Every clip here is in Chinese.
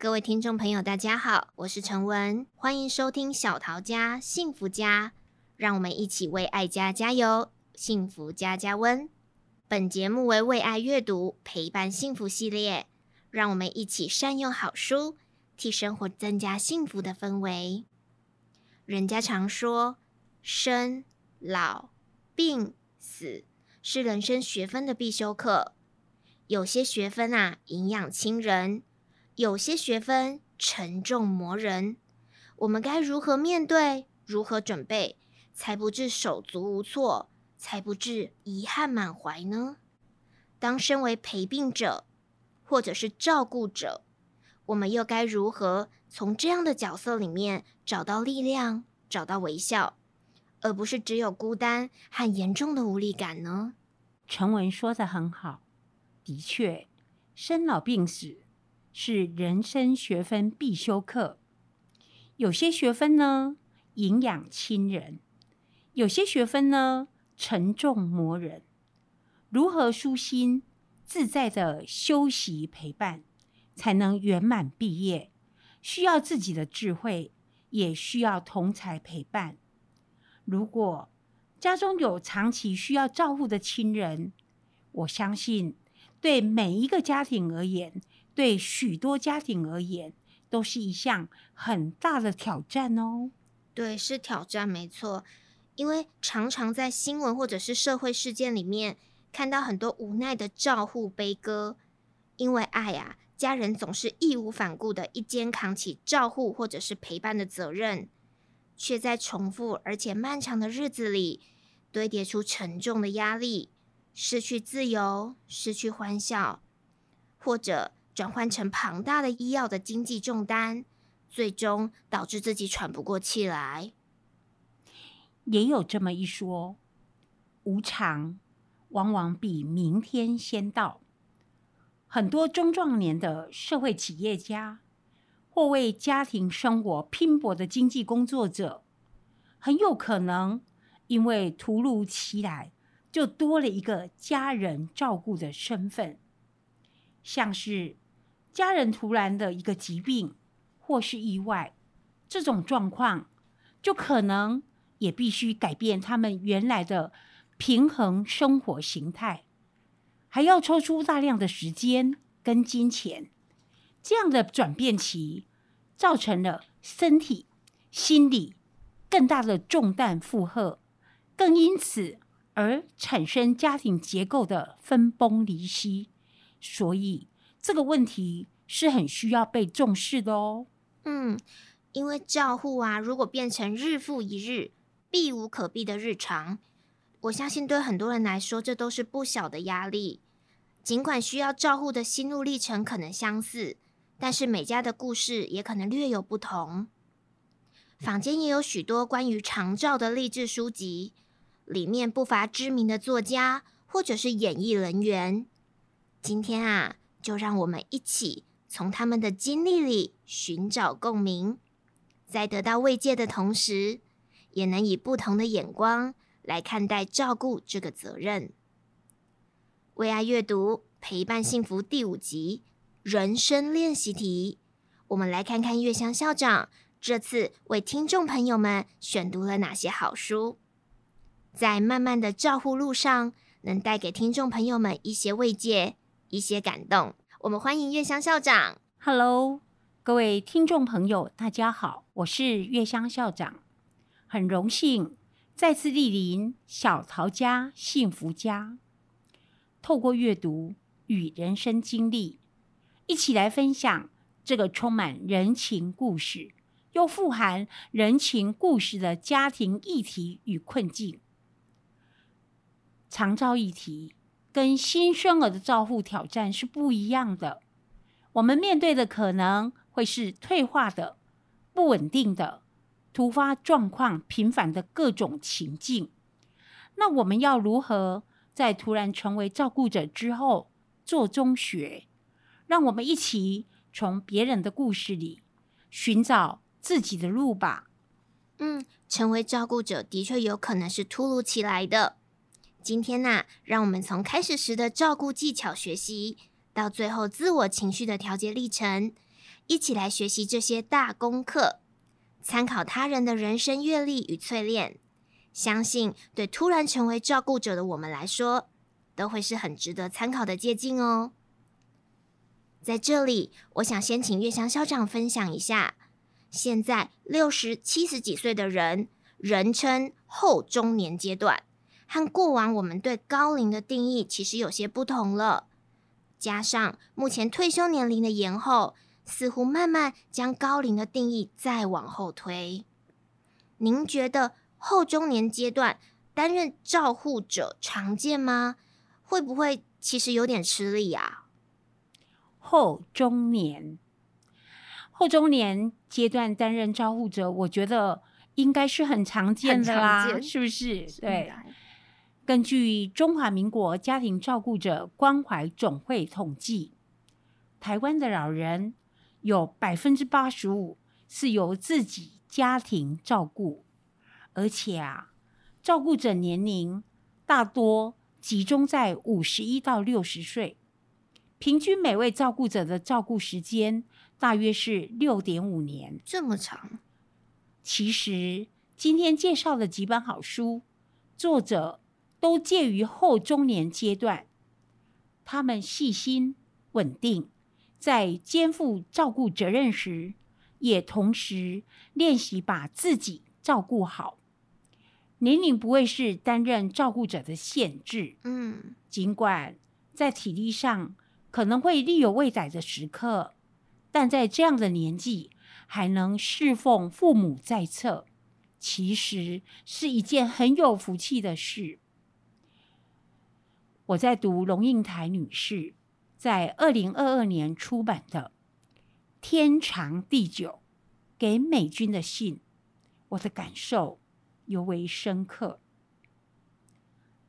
各位听众朋友，大家好，我是陈文，欢迎收听小桃家幸福家，让我们一起为爱家加油，幸福家加温。本节目为为爱阅读陪伴幸福系列，让我们一起善用好书，替生活增加幸福的氛围。人家常说，生老病死是人生学分的必修课，有些学分啊，营养亲人。有些学分沉重磨人，我们该如何面对？如何准备，才不致手足无措，才不致遗憾满怀呢？当身为陪病者，或者是照顾者，我们又该如何从这样的角色里面找到力量，找到微笑，而不是只有孤单和严重的无力感呢？陈文说得很好，的确，生老病死。是人生学分必修课。有些学分呢，营养亲人；有些学分呢，沉重磨人。如何舒心自在的休息陪伴，才能圆满毕业？需要自己的智慧，也需要同才陪伴。如果家中有长期需要照顾的亲人，我相信对每一个家庭而言，对许多家庭而言，都是一项很大的挑战哦。对，是挑战，没错。因为常常在新闻或者是社会事件里面，看到很多无奈的照护悲歌。因为爱啊，家人总是义无反顾的一肩扛起照护或者是陪伴的责任，却在重复而且漫长的日子里，堆叠出沉重的压力，失去自由，失去欢笑，或者。转换成庞大的医药的经济重担，最终导致自己喘不过气来。也有这么一说，无常往往比明天先到。很多中壮年的社会企业家，或为家庭生活拼搏的经济工作者，很有可能因为突如其来，就多了一个家人照顾的身份，像是。家人突然的一个疾病或是意外，这种状况就可能也必须改变他们原来的平衡生活形态，还要抽出大量的时间跟金钱。这样的转变期，造成了身体、心理更大的重担负荷，更因此而产生家庭结构的分崩离析。所以。这个问题是很需要被重视的哦。嗯，因为照护啊，如果变成日复一日、避无可避的日常，我相信对很多人来说，这都是不小的压力。尽管需要照护的心路历程可能相似，但是每家的故事也可能略有不同。坊间也有许多关于长照的励志书籍，里面不乏知名的作家或者是演艺人员。今天啊。就让我们一起从他们的经历里寻找共鸣，在得到慰藉的同时，也能以不同的眼光来看待照顾这个责任。为爱阅读陪伴幸福第五集人生练习题，我们来看看月香校长这次为听众朋友们选读了哪些好书，在漫漫的照护路上，能带给听众朋友们一些慰藉。一些感动，我们欢迎月香校长。Hello，各位听众朋友，大家好，我是月香校长，很荣幸再次莅临小桃家幸福家，透过阅读与人生经历，一起来分享这个充满人情故事又富含人情故事的家庭议题与困境，长照议题。跟新生儿的照护挑战是不一样的，我们面对的可能会是退化的、不稳定的、突发状况频繁的各种情境。那我们要如何在突然成为照顾者之后做中学？让我们一起从别人的故事里寻找自己的路吧。嗯，成为照顾者的确有可能是突如其来的。今天呢、让我们从开始时的照顾技巧学习，到最后自我情绪的调节历程，一起来学习这些大功课，参考他人的人生阅历与淬炼，相信对突然成为照顾者的我们来说，都会是很值得参考的借鉴哦。在这里，我想先请月香校长分享一下，现在六十七十几岁的人，人称后中年阶段，和过往我们对高龄的定义其实有些不同了。加上目前退休年龄的延后，似乎慢慢将高龄的定义再往后推。您觉得后中年阶段担任照护者常见吗？会不会其实有点吃力啊？后中年，后中年阶段担任照护者，我觉得应该是很常见的啦，是不是？对。根据中华民国家庭照顾者关怀总会统计，台湾的老人有百分之八十五是由自己家庭照顾，而且啊，照顾者年龄大多集中在五十一到六十岁。平均每位照顾者的照顾时间大约是六点五年，这么长。其实今天介绍的几本好书，作者都介于后中年阶段。他们细心、稳定，在肩负照顾责任时，也同时练习把自己照顾好。年龄不会是担任照顾者的限制。嗯，尽管在体力上，可能会力有未逮的时刻，但在这样的年纪还能侍奉父母在侧，其实是一件很有福气的事。我在读龙应台女士在二零二二年出版的《天长地久》给美军的信，我的感受尤为深刻。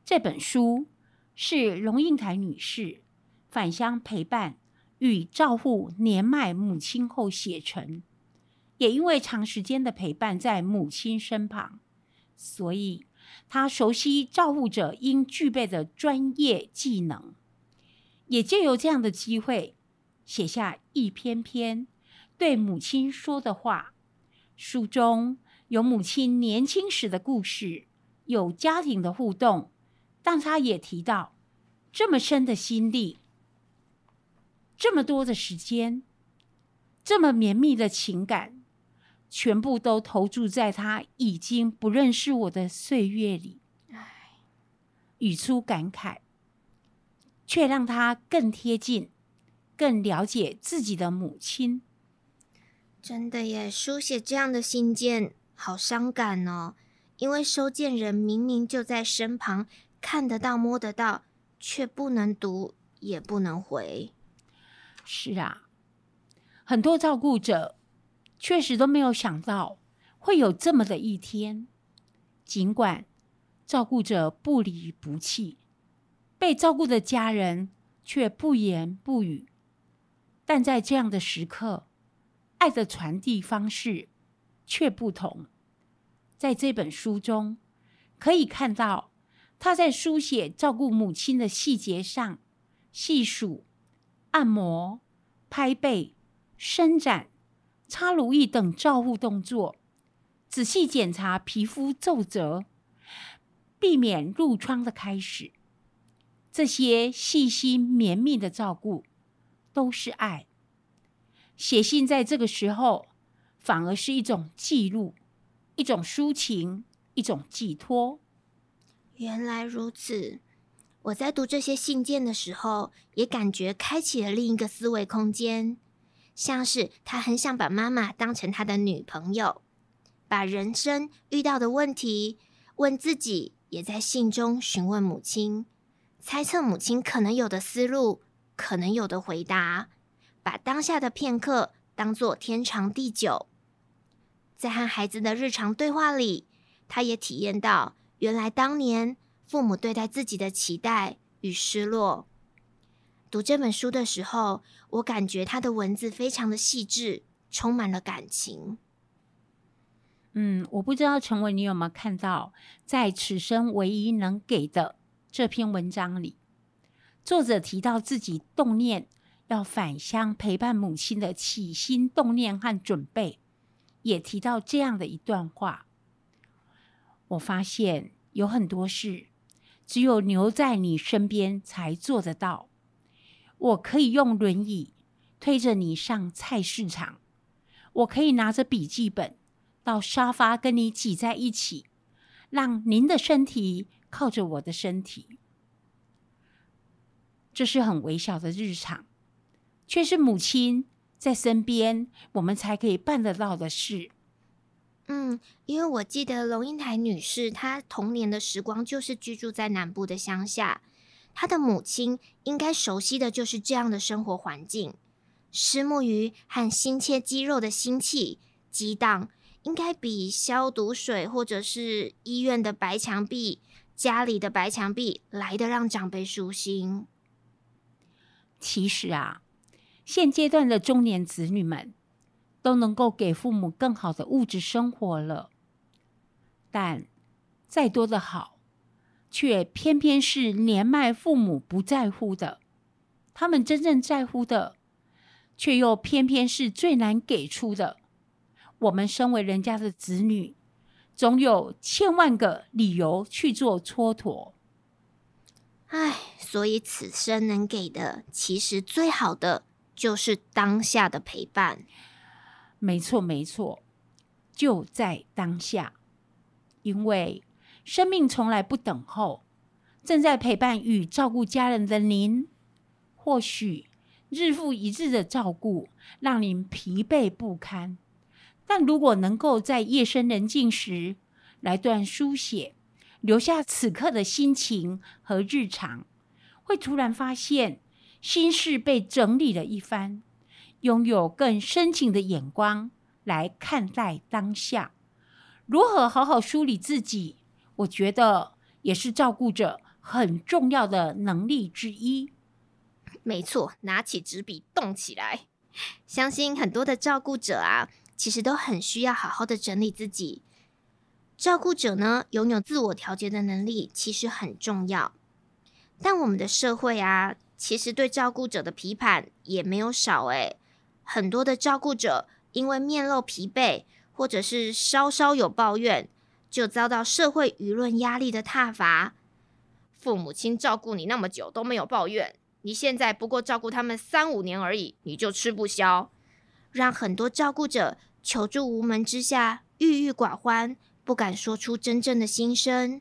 这本书是龙应台女士。返乡陪伴与照护年迈母亲后写成，也因为长时间的陪伴在母亲身旁，所以他熟悉照护者应具备的专业技能，也借由这样的机会写下一篇篇对母亲说的话。书中有母亲年轻时的故事，有家庭的互动，但他也提到这么深的心力。这么多的时间，这么绵密的情感，全部都投注在他已经不认识我的岁月里。唉，语出感慨，却让他更贴近、更了解自己的母亲。真的耶，书写这样的信件，好伤感哦。因为收件人明明就在身旁，看得到、摸得到，却不能读，也不能回。是啊，很多照顾者确实都没有想到会有这么的一天。尽管照顾者不离不弃，被照顾的家人却不言不语，但在这样的时刻，爱的传递方式却不同。在这本书中，可以看到他在书写照顾母亲的细节上细数。按摩、拍背、伸展、擦乳液等照护动作，仔细检查皮肤皱褶，避免褥疮的开始。这些细心绵密的照顾，都是爱。写信在这个时候，反而是一种记录，一种抒情，一种寄托。原来如此。我在读这些信件的时候，也感觉开启了另一个思维空间，像是他很想把妈妈当成他的女朋友，把人生遇到的问题问自己，也在信中询问母亲，猜测母亲可能有的思路，可能有的回答，把当下的片刻当作天长地久。在和孩子的日常对话里，他也体验到原来当年父母对待自己的期待与失落。读这本书的时候，我感觉他的文字非常的细致，充满了感情。嗯，我不知道陈文你有没有看到，在此生唯一能给的这篇文章里，作者提到自己动念要返乡陪伴母亲的起心动念和准备，也提到这样的一段话。我发现有很多事，只有留在你身边才做得到。我可以用轮椅推着你上菜市场，我可以拿着笔记本。到沙发跟你挤在一起，让您的身体靠着我的身体，这是很微小的日常，却是母亲在身边，我们才可以办得到的事。嗯，因为我记得龙应台女士，她童年的时光就是居住在南部的乡下，他的母亲应该熟悉的就是这样的生活环境，虱目鱼和新切鸡肉的腥气激荡。应该比消毒水或者是医院的白墙壁、家里的白墙壁来得让长辈舒心。其实啊，现阶段的中年子女们都能够给父母更好的物质生活了，但再多的好，却偏偏是年迈父母不在乎的。他们真正在乎的，却又偏偏是最难给出的。我们身为人家的子女，总有千万个理由去做蹉跎。唉，所以此生能给的，其实最好的就是当下的陪伴。没错，没错，就在当下。因为生命从来不等候。正在陪伴与照顾家人的您，或许日复一日的照顾让您疲惫不堪。但如果能够在夜深人静时来段书写，留下此刻的心情和日常，会突然发现心事被整理了一番，拥有更深情的眼光来看待当下。如何好好梳理自己，我觉得也是照顾者很重要的能力之一。没错，拿起纸笔动起来，相信很多的照顾者啊。其实都很需要好好的整理自己。照顾者呢，拥有自我调节的能力，其实很重要。但我们的社会啊，其实对照顾者的批判也没有少诶。很多的照顾者因为面露疲惫，或者是稍稍有抱怨，就遭到社会舆论压力的挞伐。父母亲照顾你那么久都没有抱怨，你现在不过照顾他们三五年而已，你就吃不消，让很多照顾者。求助无门之下，郁郁寡欢，不敢说出真正的心声。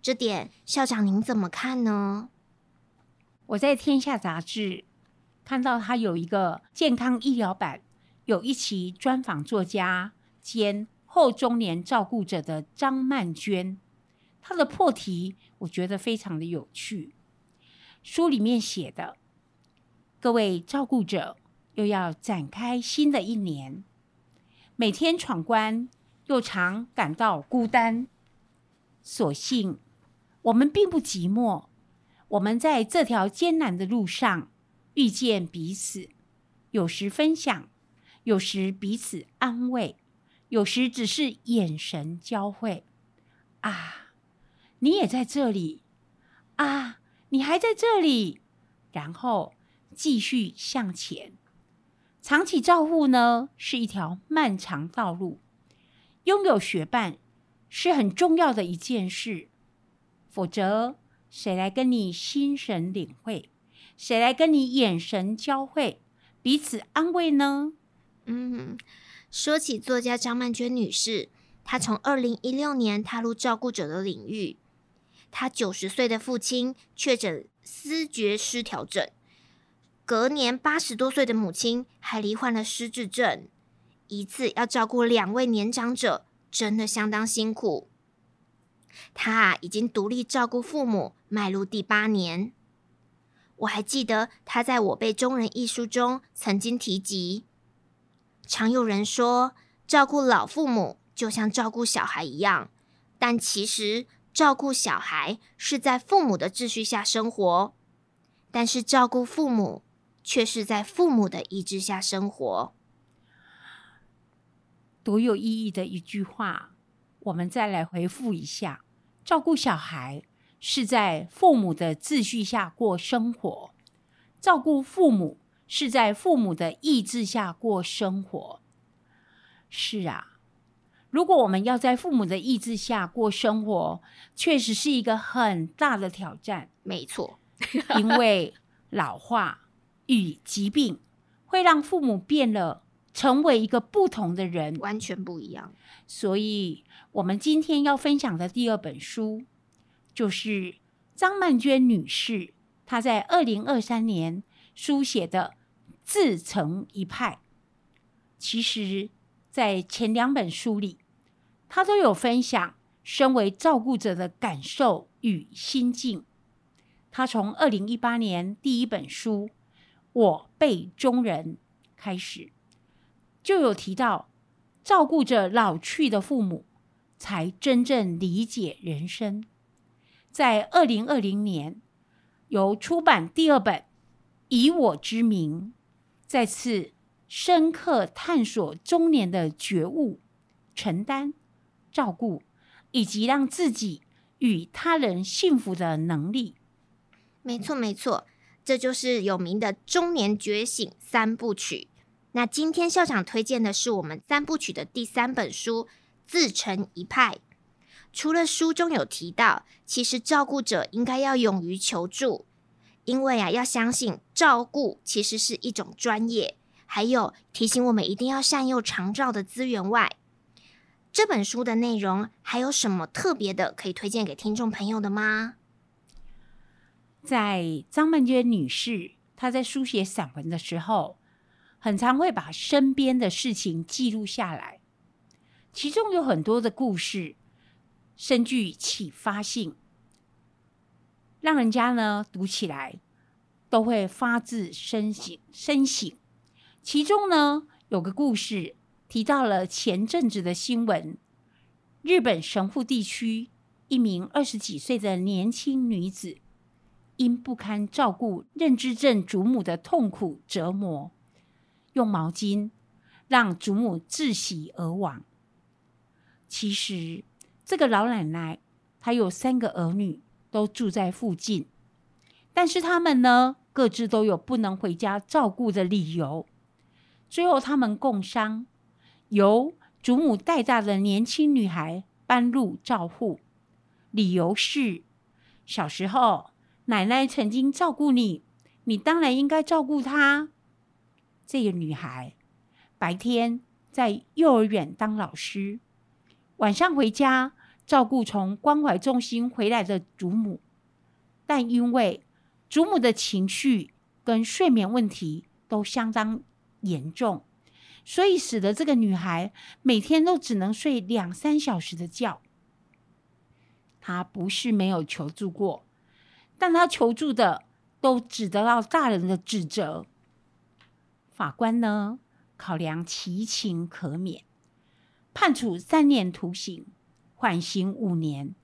这点校长您怎么看呢？我在《天下》杂志看到他有一个健康医疗版，有一期专访作家兼后中年照顾者的张曼娟。她的破题我觉得非常的有趣。书里面写的，各位照顾者又要展开新的一年。每天闯关，又常感到孤单。所幸我们并不寂寞，我们在这条艰难的路上遇见彼此，有时分享，有时彼此安慰，有时只是眼神交汇。啊，你也在这里！啊，你还在这里！然后继续向前。长期照护呢，是一条漫长道路，拥有学伴是很重要的一件事。否则，谁来跟你心神领会？谁来跟你眼神交汇，彼此安慰呢？嗯，说起作家张曼娟女士，她从二零一六年踏入照顾者的领域，她九十岁的父亲确诊思觉失调症。隔年八十多岁的母亲还罹患了失智症，一次要照顾两位年长者，真的相当辛苦。她啊，已经独立照顾父母，迈入第八年。我还记得她在《我辈中人》一书中曾经提及，常有人说，照顾老父母就像照顾小孩一样，但其实照顾小孩是在父母的秩序下生活，但是照顾父母却是在父母的意志下生活。多有意义的一句话！我们再来回复一下：照顾小孩是在父母的秩序下过生活，照顾父母是在父母的意志下过生活。是啊，如果我们要在父母的意志下过生活，确实是一个很大的挑战。没错，因为老化与疾病会让父母变了。成为一个不同的人，完全不一样。所以，我们今天要分享的第二本书，就是张曼娟女士她在二零二三年书写的《自成一派》。其实，在前两本书里，他都有分享身为照顾者的感受与心境。他从二零一八年第一本书《我辈中人》开始。就有提到，照顾着老去的父母，才真正理解人生。在二零二零年，由出版第二本《以我之名》，再次深刻探索中年的觉悟、承担、照顾，以及让自己与他人幸福的能力。没错，没错，这就是有名的中年觉醒三部曲。那今天校长推荐的是我们三部曲的第三本书《自成一派》。除了书中有提到，其实照顾者应该要勇于求助，因为啊，要相信照顾其实是一种专业。还有提醒我们一定要善用长照的资源外，这本书的内容还有什么特别的可以推荐给听众朋友的吗？在张曼娟女士她在书写散文的时候。很常会把身边的事情记录下来，其中有很多的故事深具启发性，让人家呢读起来都会发自深省。深省。其中呢有个故事提到了前阵子的新闻：日本神户地区一名二十几岁的年轻女子，因不堪照顾认知症祖母的痛苦折磨。用毛巾让祖母窒息而亡。其实，这个老奶奶她有三个儿女，都住在附近，但是他们呢，各自都有不能回家照顾的理由。最后，他们共商，由祖母带大的年轻女孩搬入照护，理由是：小时候奶奶曾经照顾你，你当然应该照顾她。这个女孩白天在幼儿园当老师，晚上回家照顾从关怀中心回来的祖母，但因为祖母的情绪跟睡眠问题都相当严重，所以使得这个女孩每天都只能睡两三小时的觉。她不是没有求助过，但她求助的都只得到大人的指责。法官呢，考量其情可免，判处三年徒刑，缓刑五年。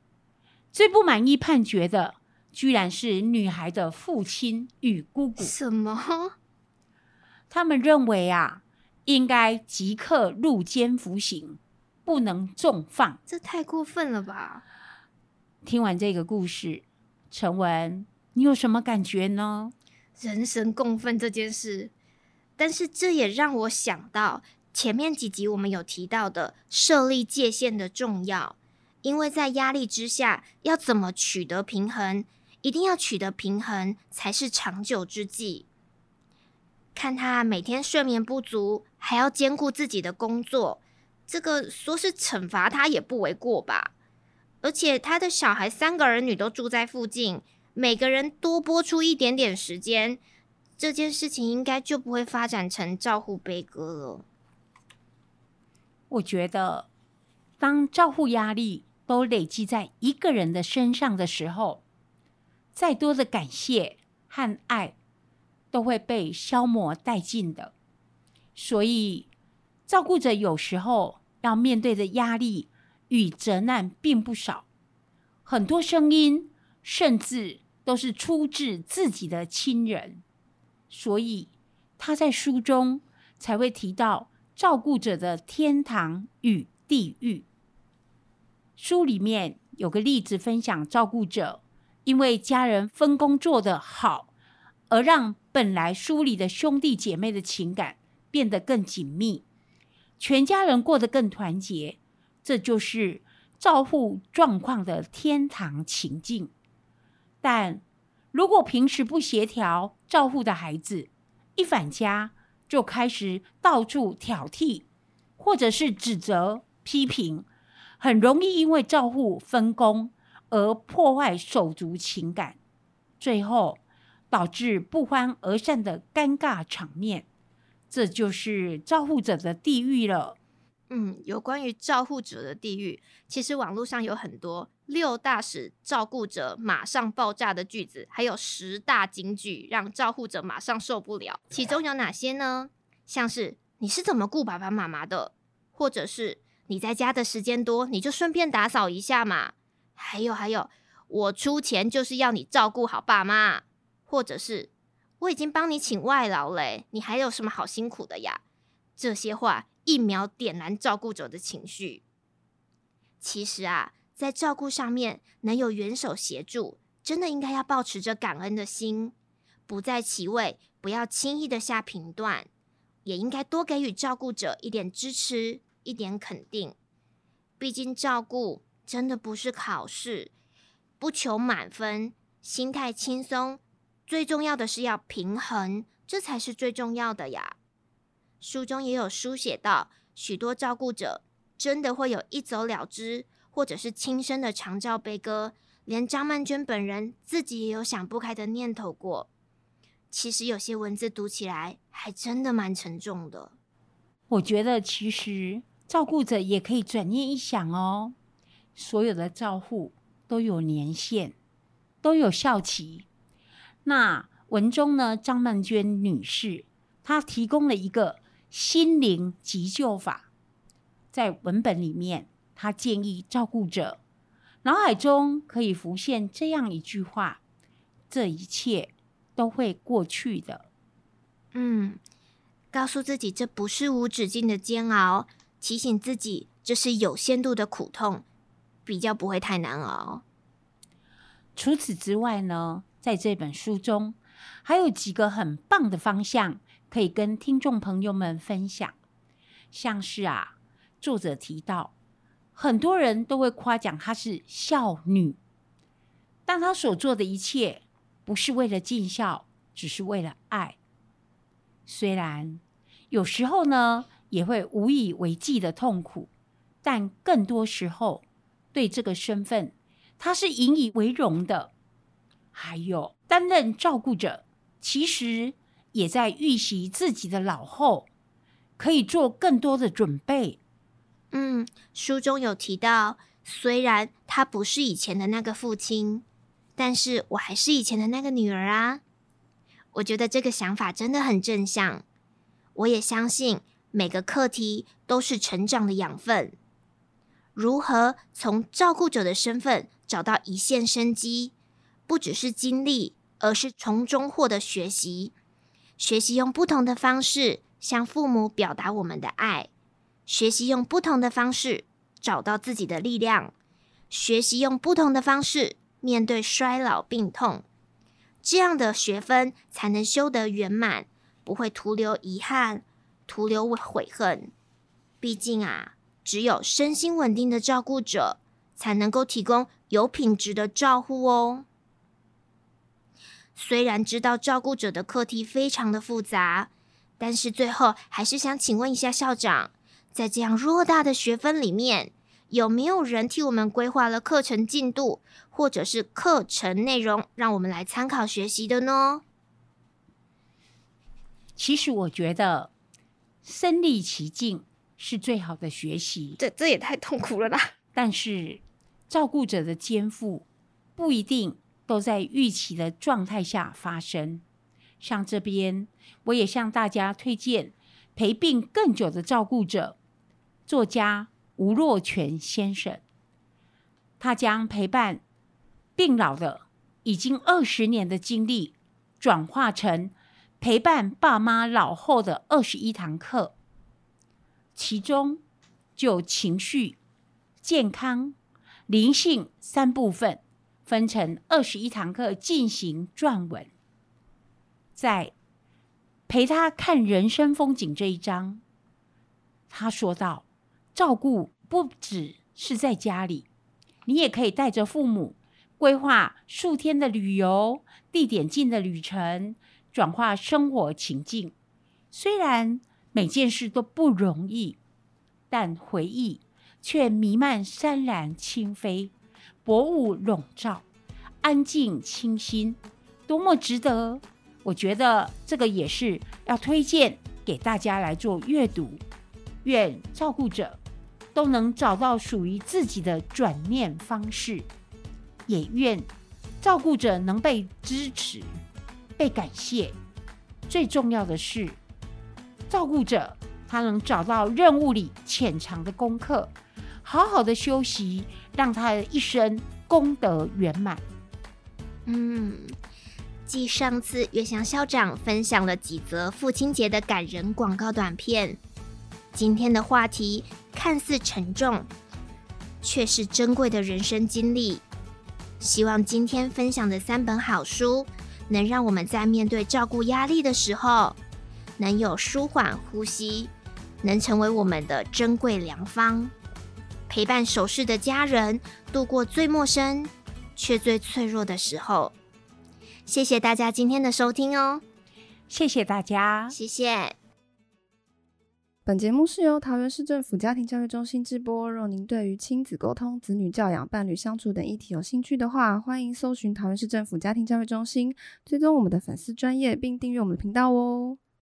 最不满意判决的，居然是女孩的父亲与姑姑。什么？他们认为啊，应该即刻入监服刑，不能重放。这太过分了吧？听完这个故事，陈文，你有什么感觉呢？人神共愤这件事。但是这也让我想到前面几集我们有提到的设立界限的重要，因为在压力之下要怎么取得平衡，一定要取得平衡才是长久之计。看他每天睡眠不足，还要兼顾自己的工作，这个说是惩罚他也不为过吧？而且他的小孩三个儿女都住在附近，每个人多拨出一点点时间。这件事情应该就不会发展成照护悲歌了。我觉得，当照护压力都累积在一个人的身上的时候，再多的感谢和爱都会被消磨殆尽的。所以，照顾者有时候要面对的压力与责难并不少，很多声音甚至都是出自自己的亲人，所以他在书中才会提到照顾者的天堂与地狱。书里面有个例子分享，照顾者因为家人分工做得好，而让本来疏离的兄弟姐妹的情感变得更紧密。全家人过得更团结，这就是照护状况的天堂情境。但如果平时不协调照护的孩子，一返家就开始到处挑剔，或者是指责、批评，很容易因为照护分工而破坏手足情感，最后导致不欢而散的尴尬场面。这就是照护者的地狱了。嗯，有关于照护者的地狱，其实网络上有很多六大使照顾者马上爆炸的句子，还有十大金句让照护者马上受不了。其中有哪些呢？像是你是怎么顾爸爸妈妈的，或者是你在家的时间多，你就顺便打扫一下嘛。还有还有，我出钱就是要你照顾好爸妈，或者是。我已经帮你请外劳了，你还有什么好辛苦的呀？这些话一秒点燃照顾者的情绪。其实啊，在照顾上面能有援手协助，真的应该要抱持着感恩的心，不在其位，不要轻易的下评断，也应该多给予照顾者一点支持，一点肯定。毕竟照顾真的不是考试，不求满分，心态轻松。最重要的是要平衡，这才是最重要的呀。书中也有书写到，许多照顾者真的会有一走了之，或者是轻生的长照悲歌，连张曼娟本人自己也有想不开的念头过。其实有些文字读起来还真的蛮沉重的。我觉得其实照顾者也可以转念一想哦，所有的照护都有年限，都有效期。那文中呢，张曼娟女士她提供了一个心灵急救法，在文本里面，她建议照顾者脑海中可以浮现这样一句话：“这一切都会过去的。”嗯，告诉自己这不是无止境的煎熬，提醒自己这是有限度的苦痛，比较不会太难熬。除此之外呢，在这本书中，还有几个很棒的方向可以跟听众朋友们分享。像是啊，作者提到，很多人都会夸奖她是孝女，但她所做的一切不是为了尽孝，只是为了爱。虽然有时候呢，也会无以为继的痛苦，但更多时候，对这个身份，他是引以为荣的。还有担任照顾者，其实也在预习自己的老后，可以做更多的准备。嗯，书中有提到，虽然他不是以前的那个父亲，但是我还是以前的那个女儿啊。我觉得这个想法真的很正向。我也相信每个课题都是成长的养分。如何从照顾者的身份找到一线生机？不只是经历，而是从中获得学习。学习用不同的方式向父母表达我们的爱，学习用不同的方式找到自己的力量，学习用不同的方式面对衰老病痛。这样的学分才能修得圆满，不会徒留遗憾，徒留悔恨。毕竟啊，只有身心稳定的照顾者，才能够提供有品质的照护哦。虽然知道照顾者的课题非常的复杂，但是最后还是想请问一下校长，在这样偌大的学分里面，有没有人替我们规划了课程进度，或者是课程内容，让我们来参考学习的呢？其实我觉得身历其境是最好的学习，这这也太痛苦了啦。但是照顾者的肩负不一定。都在预期的状态下发生。像这边，我也向大家推荐陪病更久的照顾者——作家吴若权先生。他将陪伴病老的已经二十年的经历，转化成陪伴爸妈老后的二十一堂课，其中就情绪、健康、灵性三部分，分成二十一堂课进行撰文。在陪他看人生风景这一章，他说道：“照顾不只是在家里，你也可以带着父母规划数天的旅游，地点近的旅程，转化生活情境。虽然每件事都不容易，但回忆。”却弥漫山岚清飞，薄雾笼罩，安静清新，多么值得！我觉得这个也是要推荐给大家来做阅读。愿照顾者都能找到属于自己的转念方式，也愿照顾者能被支持、被感谢。最重要的是，照顾者他能找到任务里潜藏的功课。好好的休息，让他的一生功德圆满。嗯，继上次月翔校长分享了几则父亲节的感人广告短片，今天的话题看似沉重，却是珍贵的人生经历。希望今天分享的三本好书，能让我们在面对照顾压力的时候，能有舒缓呼吸，能成为我们的珍贵良方。陪伴守视的家人度过最陌生却最脆弱的时候。谢谢大家今天的收听哦，谢谢大家，谢谢。本节目是由桃园市政府家庭教育中心直播。若您对于亲子沟通、子女教养、伴侣相处等议题有兴趣的话，欢迎搜寻桃园市政府家庭教育中心，追踪我们的粉丝专业，并订阅我们的频道哦。